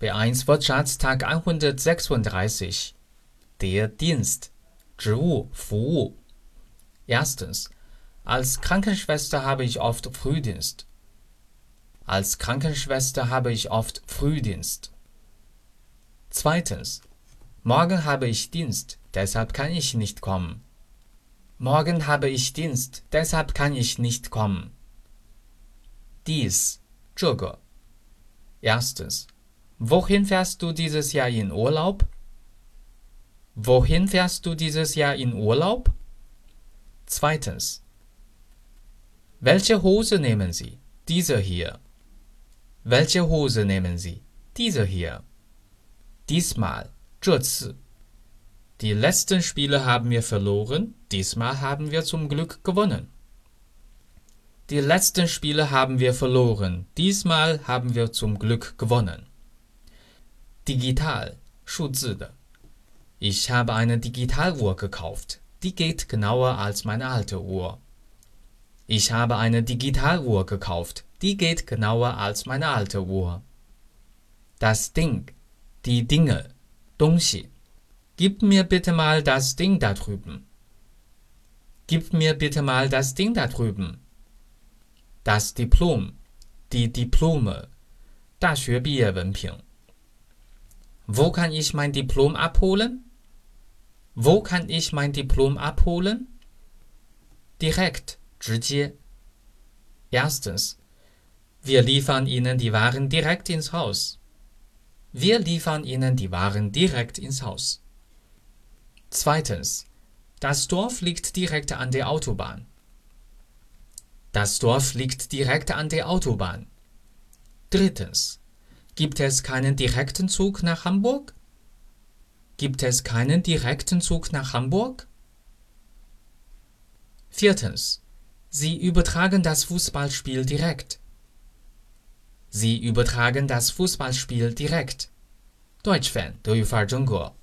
B1 Wirtschaftstag 136 Der Dienst Zhiwu Fuwu Erstens Als Krankenschwester habe ich oft Frühdienst. Als Krankenschwester habe ich oft Frühdienst. Zweitens Morgen habe ich Dienst, deshalb kann ich nicht kommen. Morgen habe ich Dienst, deshalb kann ich nicht kommen. Dies, 这个. Erstens. Wohin fährst du dieses Jahr in Urlaub? Wohin fährst du dieses Jahr in Urlaub? Zweitens. Welche Hose nehmen Sie? Diese hier. Welche Hose nehmen Sie? Diese hier. Diesmal. Die letzten Spiele haben wir verloren, diesmal haben wir zum Glück gewonnen. Die letzten Spiele haben wir verloren, diesmal haben wir zum Glück gewonnen. Digital, 数字的. Ich habe eine Digitaluhr gekauft. Die geht genauer als meine alte Uhr. Ich habe eine Digitaluhr gekauft. Die geht genauer als meine alte Uhr. Das Ding, die Dinge, 东西. Gib mir bitte mal das Ding da drüben. Gib mir bitte mal das Ding da drüben. Das Diplom, die Diplome, 大学毕业文凭. Wo kann ich mein Diplom abholen? Wo kann ich mein Diplom abholen? Direkt, 直接. Erstens, wir liefern Ihnen die Waren direkt ins Haus. Wir liefern Ihnen die Waren direkt ins Haus. Zweitens, das Dorf liegt direkt an der Autobahn. Das Dorf liegt direkt an der Autobahn. Drittens, Gibt es keinen direkten Zug nach Hamburg? Gibt es keinen direkten Zug nach Hamburg? Viertens. Sie übertragen das Fußballspiel direkt. Sie übertragen das Fußballspiel direkt. Deutsch Fan 德语范儿真格